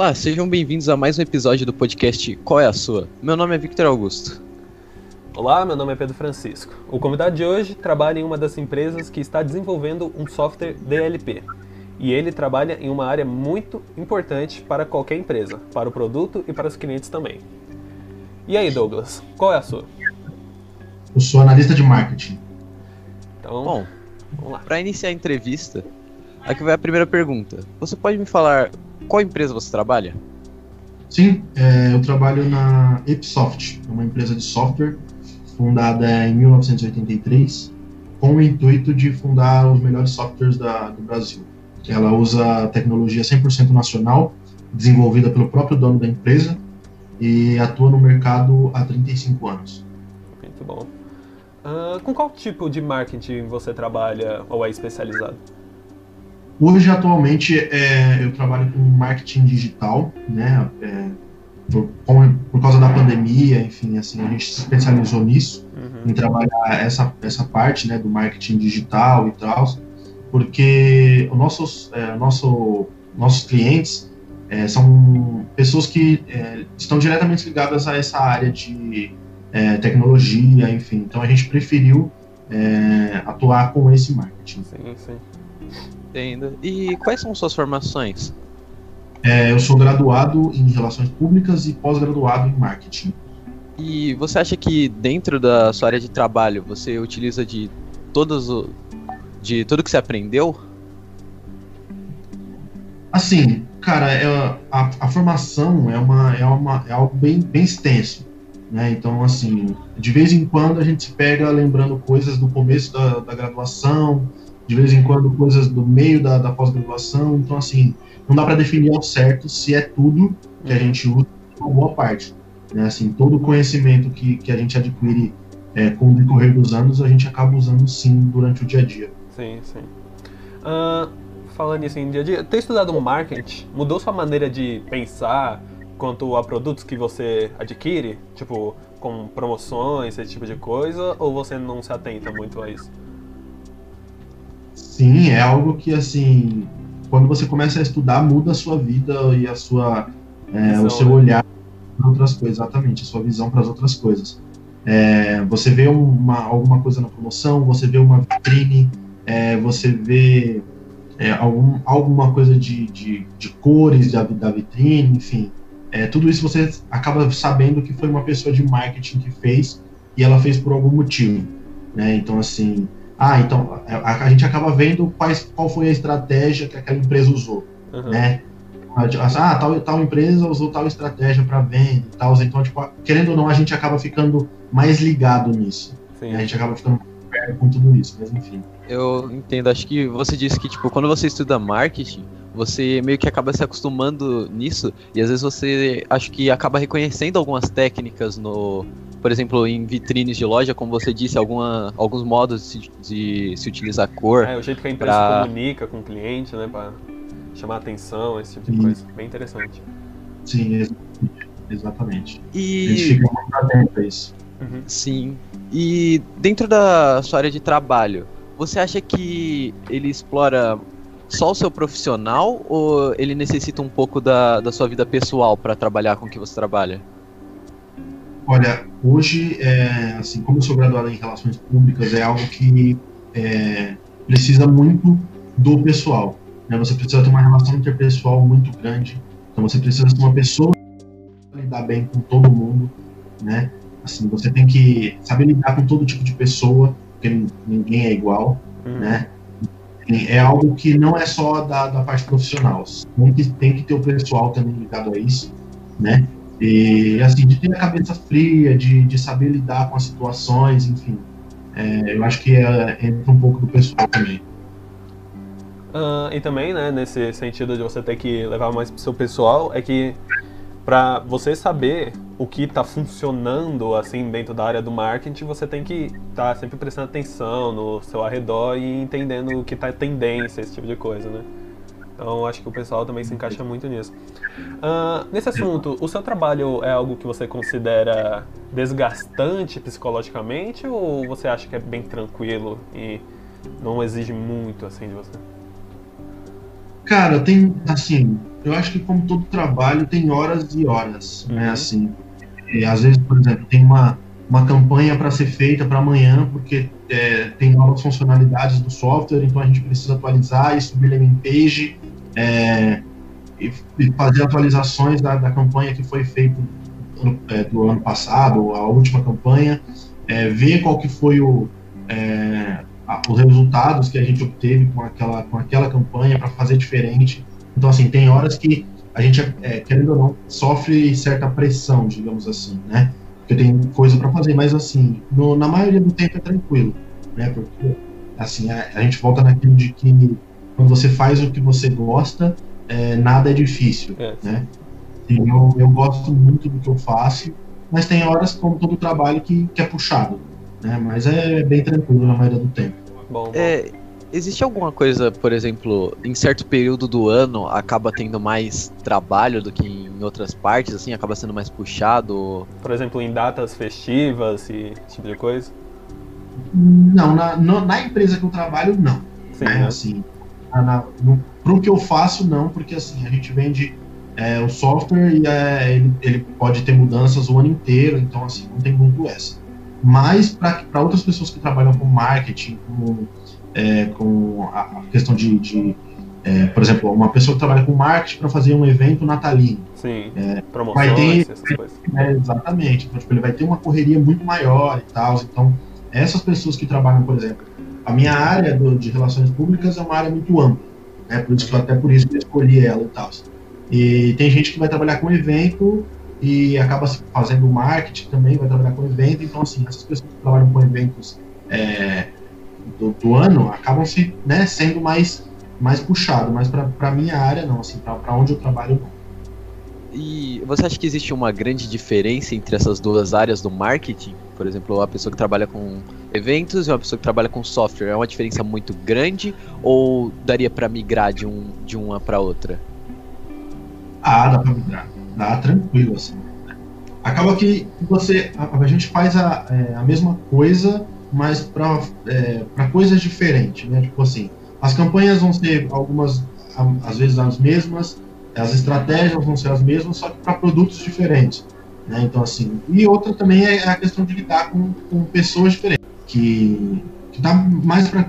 Olá, sejam bem-vindos a mais um episódio do podcast Qual é a Sua? Meu nome é Victor Augusto. Olá, meu nome é Pedro Francisco. O convidado de hoje trabalha em uma das empresas que está desenvolvendo um software DLP. E ele trabalha em uma área muito importante para qualquer empresa, para o produto e para os clientes também. E aí, Douglas, qual é a sua? Eu sou analista de marketing. Então, Bom, vamos lá. Para iniciar a entrevista, aqui vai a primeira pergunta. Você pode me falar qual empresa você trabalha? Sim, é, eu trabalho na Epsoft, uma empresa de software fundada em 1983 com o intuito de fundar os melhores softwares da, do Brasil. Ela usa tecnologia 100% nacional, desenvolvida pelo próprio dono da empresa e atua no mercado há 35 anos. Muito bom. Uh, com qual tipo de marketing você trabalha ou é especializado? Hoje, atualmente, é, eu trabalho com marketing digital, né? É, por, por, causa da pandemia, enfim, assim, a gente se especializou nisso, uhum. em trabalhar essa, essa parte, né, do marketing digital e tal, porque os nossos, é, nosso, nossos clientes é, são pessoas que é, estão diretamente ligadas a essa área de é, tecnologia, enfim. Então a gente preferiu é, atuar com esse marketing. Sim, sim. Entendo. E quais são suas formações? É, eu sou graduado em Relações Públicas e pós-graduado em Marketing. E você acha que dentro da sua área de trabalho você utiliza de todos o, de tudo que você aprendeu? Assim, cara, é, a, a formação é, uma, é, uma, é algo bem, bem extenso. Né? Então, assim, de vez em quando a gente se pega lembrando coisas do começo da, da graduação, de vez em quando coisas do meio da, da pós-graduação. Então, assim, não dá para definir ao certo se é tudo que a gente usa, uma boa parte. Né? Assim, todo o conhecimento que, que a gente adquire é, com o decorrer dos anos, a gente acaba usando sim durante o dia a dia. Sim, sim. Uh, falando nisso em dia a dia, ter estudado marketing mudou sua maneira de pensar quanto a produtos que você adquire? Tipo, com promoções, esse tipo de coisa? Ou você não se atenta muito a isso? Sim, é algo que, assim, quando você começa a estudar, muda a sua vida e a sua, é, visão, o seu né? olhar para outras coisas, exatamente, a sua visão para as outras coisas. É, você vê uma, alguma coisa na promoção, você vê uma vitrine, é, você vê é, algum, alguma coisa de, de, de cores da, da vitrine, enfim. É, tudo isso você acaba sabendo que foi uma pessoa de marketing que fez e ela fez por algum motivo. Né? Então, assim, ah, então a, a gente acaba vendo quais, qual foi a estratégia que aquela empresa usou. Uhum. Né? Ah, tal, tal empresa usou tal estratégia para venda e tal. Então, tipo, querendo ou não, a gente acaba ficando mais ligado nisso. Né? A gente acaba ficando perto com tudo isso, mas enfim. Eu entendo, acho que você disse que, tipo, quando você estuda marketing, você meio que acaba se acostumando nisso e às vezes você acho que acaba reconhecendo algumas técnicas no, por exemplo, em vitrines de loja, como você disse, alguma, alguns modos de, de se utilizar cor. É, o jeito que a empresa pra... comunica com o cliente, né, para chamar atenção, esse tipo de coisa. Bem interessante. Sim, exatamente. E... A gente fica muito atento a isso. Uhum. Sim. E dentro da sua área de trabalho, você acha que ele explora só o seu profissional ou ele necessita um pouco da, da sua vida pessoal para trabalhar com o que você trabalha? Olha, hoje, é, assim, como eu sou graduado em relações públicas, é algo que é, precisa muito do pessoal. Né? Você precisa ter uma relação interpessoal muito grande. Então, você precisa ser uma pessoa que lidar bem com todo mundo, né? Assim, você tem que saber lidar com todo tipo de pessoa, porque ninguém é igual, uhum. né? é algo que não é só da, da parte profissional. Tem que, tem que ter o pessoal também ligado a isso, né? E, assim, de ter a cabeça fria, de, de saber lidar com as situações, enfim. É, eu acho que é, entra um pouco do pessoal também. Uh, e também, né, nesse sentido de você ter que levar mais pro seu pessoal, é que para você saber o que está funcionando assim dentro da área do marketing, você tem que estar tá sempre prestando atenção no seu arredor e entendendo o que está tendência, esse tipo de coisa, né? Então acho que o pessoal também se encaixa muito nisso. Uh, nesse assunto, o seu trabalho é algo que você considera desgastante psicologicamente ou você acha que é bem tranquilo e não exige muito assim de você? Cara, tem, assim, eu acho que como todo trabalho tem horas e horas, né, uhum. né, assim. E, às vezes, por exemplo, tem uma, uma campanha para ser feita para amanhã, porque é, tem novas funcionalidades do software, então a gente precisa atualizar e subir landing page é, e, e, fazer atualizações da, da campanha que foi feita é, do ano passado, a última campanha, é, ver qual que foi o, é, a, os resultados que a gente obteve com aquela, com aquela campanha para fazer diferente. Então, assim, tem horas que a gente, é, querendo ou não, sofre certa pressão, digamos assim, né? Porque tem coisa para fazer, mas, assim, no, na maioria do tempo é tranquilo, né? Porque, assim, a, a, gente volta naquilo de que quando você faz o que você gosta, é, nada é difícil, é. né? eu, eu gosto muito do que eu faço, mas tem horas, como todo trabalho, que, que é puxado. Né? Mas é bem tranquilo na maioria do tempo. Bom, bom. É, existe alguma coisa, por exemplo, em certo período do ano acaba tendo mais trabalho do que em outras partes, assim, acaba sendo mais puxado? Por exemplo, em datas festivas e esse tipo de coisa? Não, na, no, na empresa que eu trabalho, não. Sim, né? Assim, na, no, pro que eu faço, não, porque assim, a gente vende é, o software e é, ele, ele, pode ter mudanças o ano inteiro, então assim, não tem muito essa. Mas para outras pessoas que trabalham com marketing, com, é, com a, questão de, de é, por exemplo, uma pessoa que trabalha com marketing para fazer um evento natalino. Sim, é, vai ter, é, exatamente. Então, tipo, ele vai ter uma correria muito maior e tal. Então, essas pessoas que trabalham, por exemplo, a minha área do, de relações públicas é uma área muito ampla. Né, por isso até por isso que eu escolhi ela e tal. E tem gente que vai trabalhar com evento e acaba fazendo marketing também, vai trabalhar com evento. Então, assim, essas pessoas que trabalham com eventos é, do, do, ano acabam se, né, sendo mais, mais puxado. Mas para a minha área, não. Assim, para onde eu trabalho, não. E você acha que existe uma grande diferença entre essas duas áreas do marketing? Por exemplo, a pessoa que trabalha com eventos e uma pessoa que trabalha com software. É uma diferença muito grande ou daria para migrar de, um, de uma para outra? Ah, dá pra migrar. Dá tranquilo, assim. Acaba que você. A, a gente faz a, é, a mesma coisa, mas para é, coisas diferentes, né? Tipo assim, as campanhas vão ser algumas, às vezes, as mesmas, as estratégias vão ser as mesmas, só que para produtos diferentes. Né? Então, assim. E outra também é a questão de lidar com, com pessoas diferentes, que, que dá mais para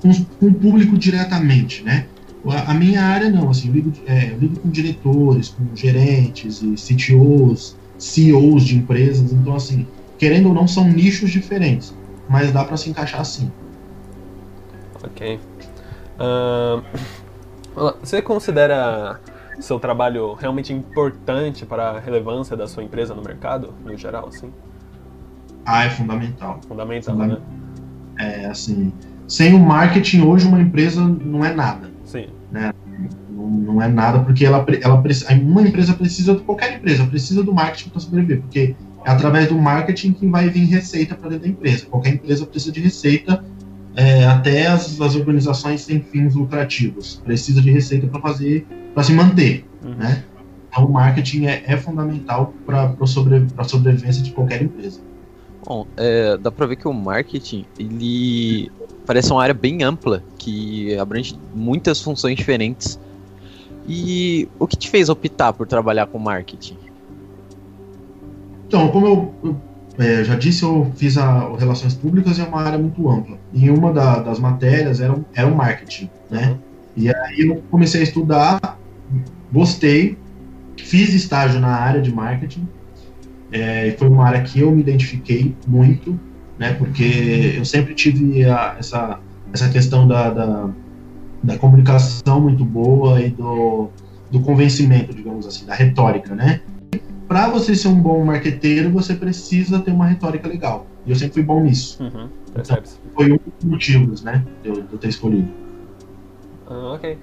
com, o público diretamente, né? A, minha área não, assim, eu lido, é, eu lido com diretores, com gerentes e CTOs, CEOs de empresas, então assim, querendo ou não, são nichos diferentes, mas dá para se encaixar assim. Ok. Uh, você considera seu trabalho realmente importante para a relevância da sua empresa no mercado, no geral, assim? Ah, é fundamental. Fundamental, né? É, assim, sem o marketing hoje uma empresa não é nada. Sim. Né? Não, não é nada porque ela, ela uma empresa precisa, qualquer empresa precisa do marketing para sobreviver, porque é através do marketing que vai vir receita para dentro da empresa. Qualquer empresa precisa de receita, é, até as, as organizações sem fins lucrativos precisa de receita para fazer, para se manter, uhum. né? Então, o marketing é, é fundamental para a sobre, sobrevivência de qualquer empresa. Bom, é, dá para ver que o marketing ele parece uma área bem ampla, que abrange muitas funções diferentes. E o que te fez optar por trabalhar com marketing? Então, como eu, eu é, já disse, eu fiz a, Relações Públicas e é uma área muito ampla. E uma da, das matérias era, era o marketing, né? E aí eu comecei a estudar, gostei, fiz estágio na área de marketing, é, foi uma área que eu me identifiquei muito, né? Porque eu sempre tive a, essa, essa questão da, da, da, comunicação muito boa e do, do convencimento, digamos assim, da retórica, né? Para você ser um bom marqueteiro, você precisa ter uma retórica legal. E eu sempre fui bom nisso. Uhum, então, foi um dos motivos, né, de eu, de eu ter escolhido. Uh, ok.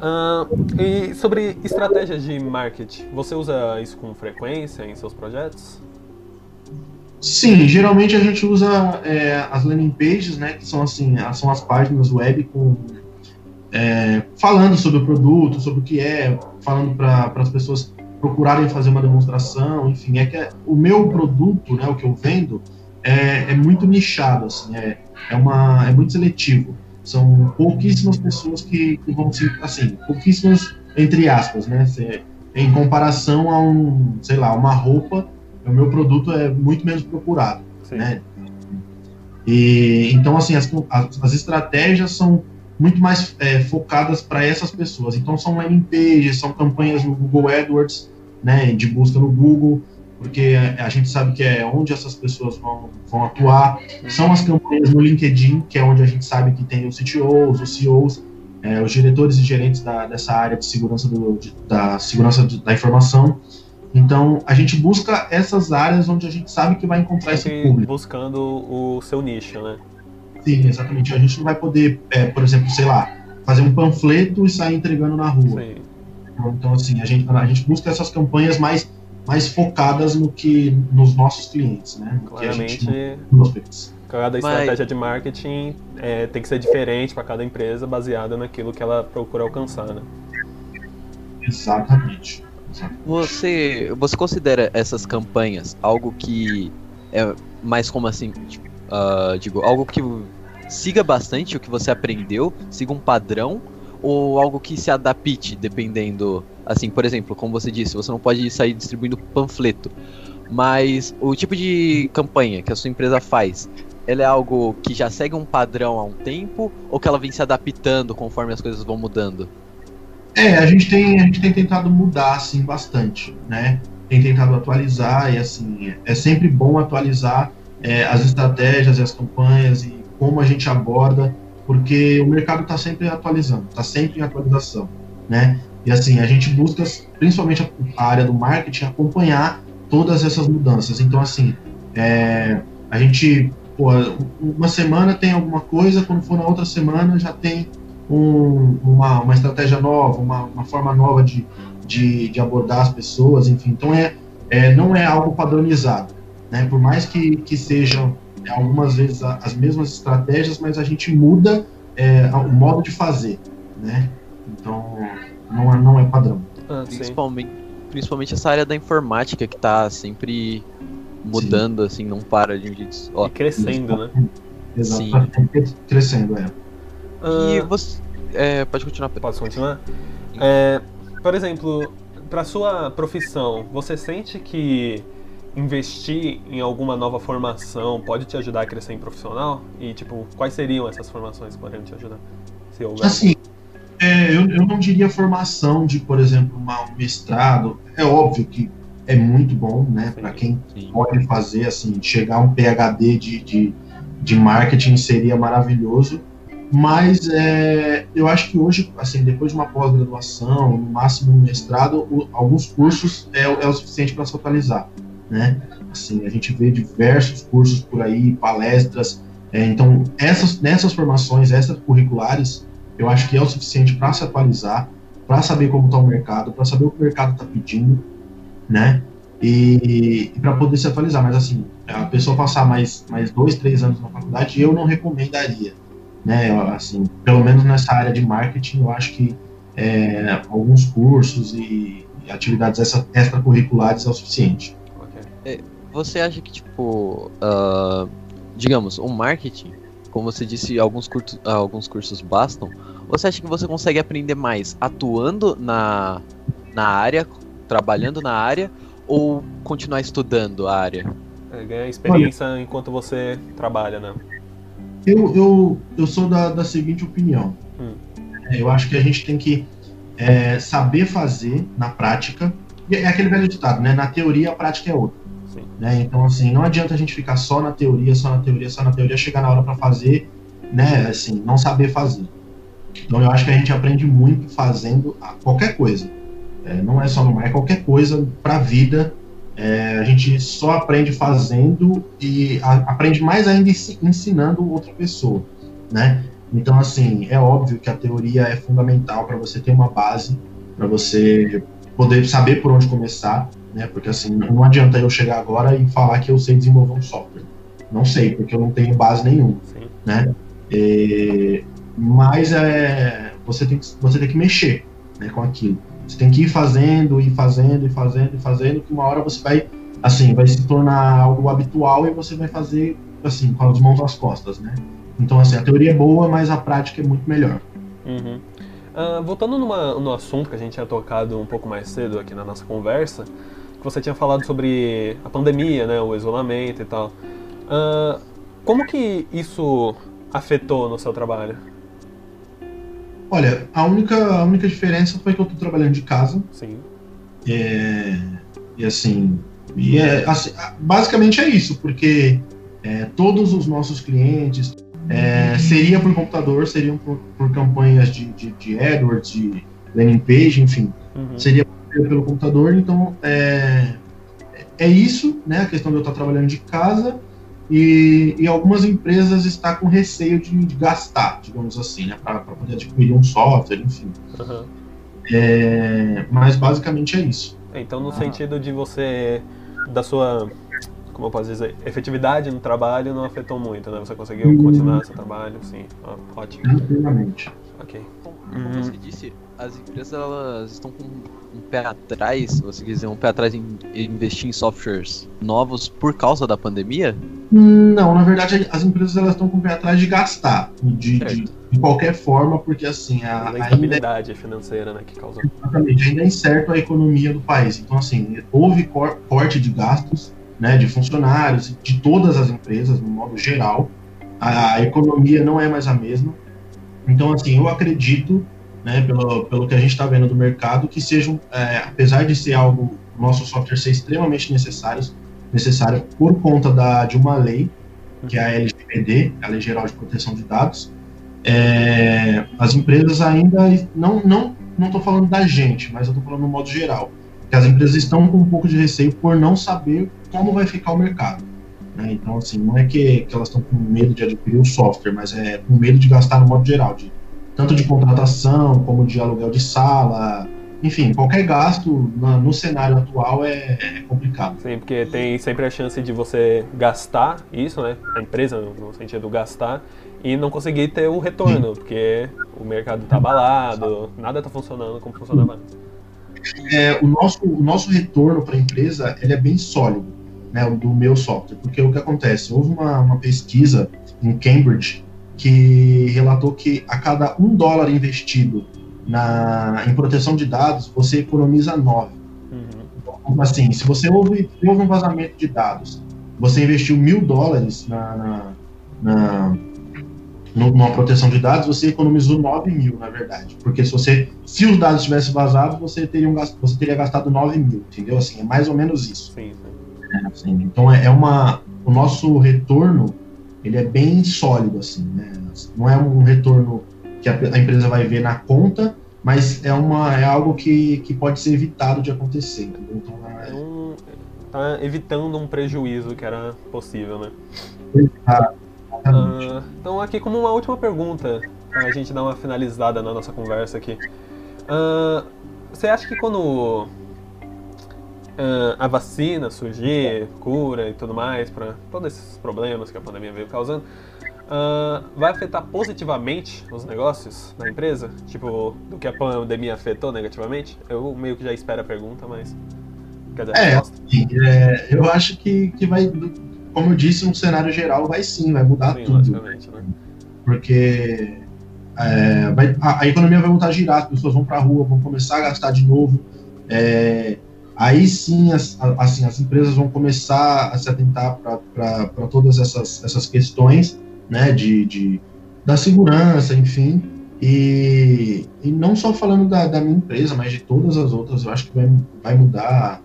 Uh, e sobre estratégias de marketing, você usa isso com frequência em seus projetos? Sim, geralmente a gente usa é, as landing pages, né, que são assim, são as páginas web com é, falando sobre o produto, sobre o que é, falando para as pessoas procurarem fazer uma demonstração, enfim, é que é, o meu produto, né, o que eu vendo, é, é muito nichado, assim, é, é, uma, é muito seletivo. são pouquíssimas pessoas que, que vão se, assim, pouquíssimas entre aspas, né? em comparação a um, sei lá, uma roupa, o meu produto é muito menos procurado, Sim. né? E então assim as, as, as estratégias são muito mais é, focadas para essas pessoas. Então são landing pages, são campanhas no Google AdWords, né, de busca no Google, porque a, a gente sabe que é onde essas pessoas vão, vão atuar. São as campanhas no LinkedIn, que é onde a gente sabe que tem os CTOs, os CEOs, é, os diretores e gerentes da, dessa área de segurança do, de, da segurança da informação. Então, a gente busca essas áreas onde a gente sabe que vai encontrar esse público. Buscando o seu nicho, né? Sim, exatamente. A gente não vai poder, é, por exemplo, sei lá, fazer um panfleto e sair entregando na rua. Sim. Então, assim, a gente, a gente busca essas campanhas mais, mais focadas no que nos nossos clientes, né? No Claramente, que a gente cada estratégia Mas... de marketing é, tem que ser diferente para cada empresa, baseada naquilo que ela procura alcançar, né? Exatamente. Você, você considera essas campanhas algo que é mais como assim, tipo, uh, digo, algo que siga bastante o que você aprendeu, siga um padrão, ou algo que se adapte dependendo, assim, por exemplo, como você disse, você não pode sair distribuindo panfleto, mas o tipo de campanha que a sua empresa faz, ela é algo que já segue um padrão há um tempo ou que ela vem se adaptando conforme as coisas vão mudando? É, a gente tem, a gente tem tentado mudar, assim, bastante, né? Tem tentado atualizar e, assim, é sempre bom atualizar é, as estratégias e as campanhas e como a gente aborda, porque o mercado está sempre atualizando, está sempre em atualização, né? E, assim, a gente busca, principalmente a área do marketing, acompanhar todas essas mudanças. Então, assim, é, a gente, pô, uma semana tem alguma coisa, quando for na outra semana já tem um, uma, uma estratégia nova, uma, uma forma nova de, de, de, abordar as pessoas, enfim. Então, é, é, não é algo padronizado. Né? Por mais que, que sejam é, algumas vezes as mesmas estratégias, mas a gente muda é, o modo de fazer. Né? Então, não é, não é padrão. Ah, principalmente, principalmente essa área da informática que está sempre mudando, Sim. assim, não para de um jeito. Ó, e crescendo, né? Exato, crescendo, é. Uh, e você. É, pode continuar. Posso continuar? É, por exemplo, para sua profissão, você sente que investir em alguma nova formação pode te ajudar a crescer em profissional? E, tipo, quais seriam essas formações que poderiam te ajudar? Se houver. Assim, é, eu, eu não diria formação de, por exemplo, uma, um mestrado. É óbvio que é muito bom, né? Para quem sim. pode fazer, assim, chegar a um PhD de, de, de marketing seria maravilhoso. Mas é, eu acho que hoje, assim, depois de uma pós-graduação, no máximo um mestrado, o, alguns cursos é, é o suficiente para se atualizar, né? Assim, a gente vê diversos cursos por aí, palestras. É, então, essas, nessas formações extracurriculares, eu acho que é o suficiente para se atualizar, para saber como está o mercado, para saber o que o mercado está pedindo, né? E, e para poder se atualizar. Mas, assim, a pessoa passar mais, mais dois, três anos na faculdade, eu não recomendaria né? Assim, pelo menos nessa área de marketing, eu acho que é, alguns cursos e, atividades extracurriculares é o suficiente. É, você acha que, tipo, uh, digamos, o marketing, como você disse, alguns, curtos, alguns cursos bastam, você acha que você consegue aprender mais atuando na, na área, trabalhando na área, ou continuar estudando a área? É, ganhar experiência Olha, enquanto você trabalha, né? Eu, eu, eu sou da, da seguinte opinião. Hum. É, eu acho que a gente tem que é, saber fazer na prática. É aquele velho ditado, né? Na teoria, a prática é outra. Né? Então, assim, não adianta a gente ficar só na teoria, só na teoria, só na teoria, chegar na hora para fazer, né? Assim, não saber fazer. Então, eu acho que a gente aprende muito fazendo qualquer coisa. É, não é só no mar, é qualquer coisa para a vida é, a gente só aprende fazendo e a, aprende mais ainda ensinando outra pessoa, né? Então, assim, é óbvio que a teoria é fundamental para você ter uma base, para você poder saber por onde começar, né? Porque, assim, não adianta eu chegar agora e falar que eu sei desenvolver um software. Não sei, porque eu não tenho base nenhuma, Sim. né? É, mas é, você, tem que, você tem que mexer né, com aquilo. Você tem que ir fazendo, e fazendo, e fazendo, e fazendo, que uma hora você vai, assim, vai se tornar algo habitual e você vai fazer, assim, com as mãos às costas, né? Então, assim, a teoria é boa, mas a prática é muito melhor. Uhum. Uh, voltando numa, no assunto que a gente tinha tocado um pouco mais cedo aqui na nossa conversa, que você tinha falado sobre a pandemia, né, o isolamento e tal. Uh, como que isso afetou no seu trabalho? Olha, a única, a única diferença foi que eu estou trabalhando de casa. Sim. É, e assim, e é, assim, basicamente é isso, porque é, todos os nossos clientes é, seria por computador, seriam por, por campanhas de, de, de, AdWords, de landing page, enfim, uhum. seria pelo computador. Então é, é isso, né? A questão de eu estar trabalhando de casa e, e algumas empresas estão com receio de, de gastar, digamos assim, né, para poder adquirir um software, enfim. Uhum. É, mas basicamente é isso. Então, no ah. sentido de você, da sua, como eu posso dizer, efetividade no trabalho não afetou muito, né? Você conseguiu hum. continuar seu trabalho, sim. Ótimo. Tranquilamente. Ok. Como uhum. você disse, as empresas elas estão com um pé atrás, você quer dizer, um pé atrás em investir em softwares novos por causa da pandemia? Não, na verdade as empresas elas estão com o pé atrás de gastar, de, de, de qualquer forma, porque assim a, a instabilidade ainda... financeira, né, que causa. Exatamente, ainda é incerto a economia do país. Então assim houve corte de gastos, né, de funcionários, de todas as empresas no modo geral. A, economia não é mais a mesma. Então assim eu acredito né, pelo, pelo que a gente está vendo do mercado, que sejam, é, apesar de ser algo, nosso software ser extremamente necessário, necessário por conta da, de uma lei, que é a LGPD, a Lei Geral de Proteção de Dados, é, as empresas ainda, não não não estou falando da gente, mas eu estou falando no modo geral, que as empresas estão com um pouco de receio por não saber como vai ficar o mercado. Né? Então, assim, não é que, que elas estão com medo de adquirir o software, mas é com medo de gastar no modo geral, de tanto de contratação como de aluguel de sala, enfim, qualquer gasto no cenário atual é, é, complicado. Sim, porque tem sempre a chance de você gastar isso, né? A empresa, no sentido gastar, e não conseguir ter o retorno, Sim. porque o mercado está abalado, nada está funcionando como funcionava antes. É, o, nosso, o nosso retorno para a empresa ele é bem sólido, né, do meu software, porque o que acontece? Houve uma, uma pesquisa em Cambridge que relatou que a cada um dólar investido na, em proteção de dados, você economiza nove. Uhum. Então, assim, se você houve, houve um vazamento de dados, você investiu mil dólares na, na, na numa proteção de dados, você economizou 9 mil, na verdade. Porque se você, se os dados tivessem vazado, você teria, um, você teria gastado 9 mil, entendeu? Assim, é mais ou menos isso. Sim, sim. É, assim, então é, é, uma. O nosso retorno ele é bem sólido, assim, né? Não é um retorno que a, a, empresa vai ver na conta, mas é, uma, é algo que, que pode ser evitado de acontecer, entendeu? Então, é... um, tá evitando um prejuízo que era possível, né? Uh, então, aqui como uma última pergunta, para a gente dar uma finalizada na nossa conversa aqui. Uh, você acha que quando uh, a vacina surgir, cura e tudo mais, para todos esses problemas que a pandemia veio causando, uh, vai afetar positivamente os negócios da empresa? Tipo, do que a pandemia afetou negativamente? Eu meio que já espero a pergunta, mas. Quer dizer, é, sim, é, eu acho que, que vai, como eu disse, no cenário geral, vai sim, vai mudar sim, tudo. Né? Porque é, vai, a, a, economia vai voltar a girar, as pessoas vão para a rua, vão começar a gastar de novo. É, aí sim as, assim, as empresas vão começar a se atentar para todas essas, essas questões né, de, de, da segurança, enfim, e, e não só falando da, da minha empresa, mas de todas as outras, eu acho que vai, vai mudar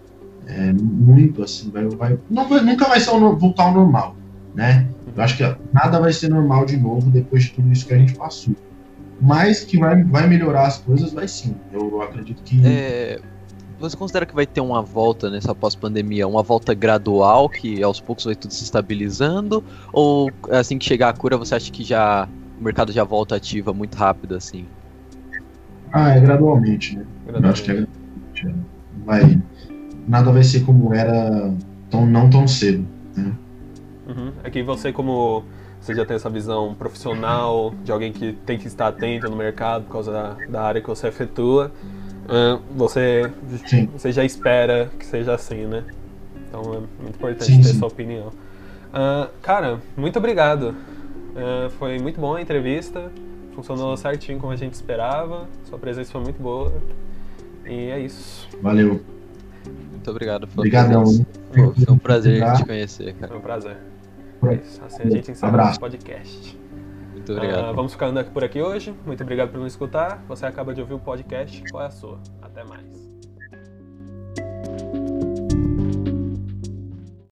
é, muito, assim, vai, vai, não nunca vai ser voltar ao normal, né? Eu acho que nada vai ser normal de novo depois de tudo isso que a gente passou. Mas que vai, vai melhorar as coisas, vai sim. Eu acredito que. É, você considera que vai ter uma volta nessa pós-pandemia, uma volta gradual, que aos poucos vai tudo se estabilizando? Ou assim que chegar a cura, você acha que já o mercado já volta ativa muito rápido, assim? Ah, é gradualmente, né? Gradualmente. Eu acho que é gradualmente. É. Vai, nada vai ser como era tão, não tão cedo, né? Uhum. É que você, como você já tem essa visão profissional de alguém que tem que estar atento no mercado por causa da, da área que você efetua, uh, você, você já espera que seja assim, né? Então é muito importante sim, ter sim. sua opinião. Uh, cara, muito obrigado Uh, foi muito bom a entrevista. Funcionou certinho como a gente esperava. Sua presença foi muito boa. E é isso. Valeu. Muito obrigado. Obrigadão. Foi, foi um prazer te conhecer, cara. Foi um prazer. É isso. Assim a gente encerra Abraço. o podcast. Muito obrigado. Uh, vamos ficando por aqui hoje. Muito obrigado por nos escutar. Você acaba de ouvir o podcast Qual é a Sua? Até mais.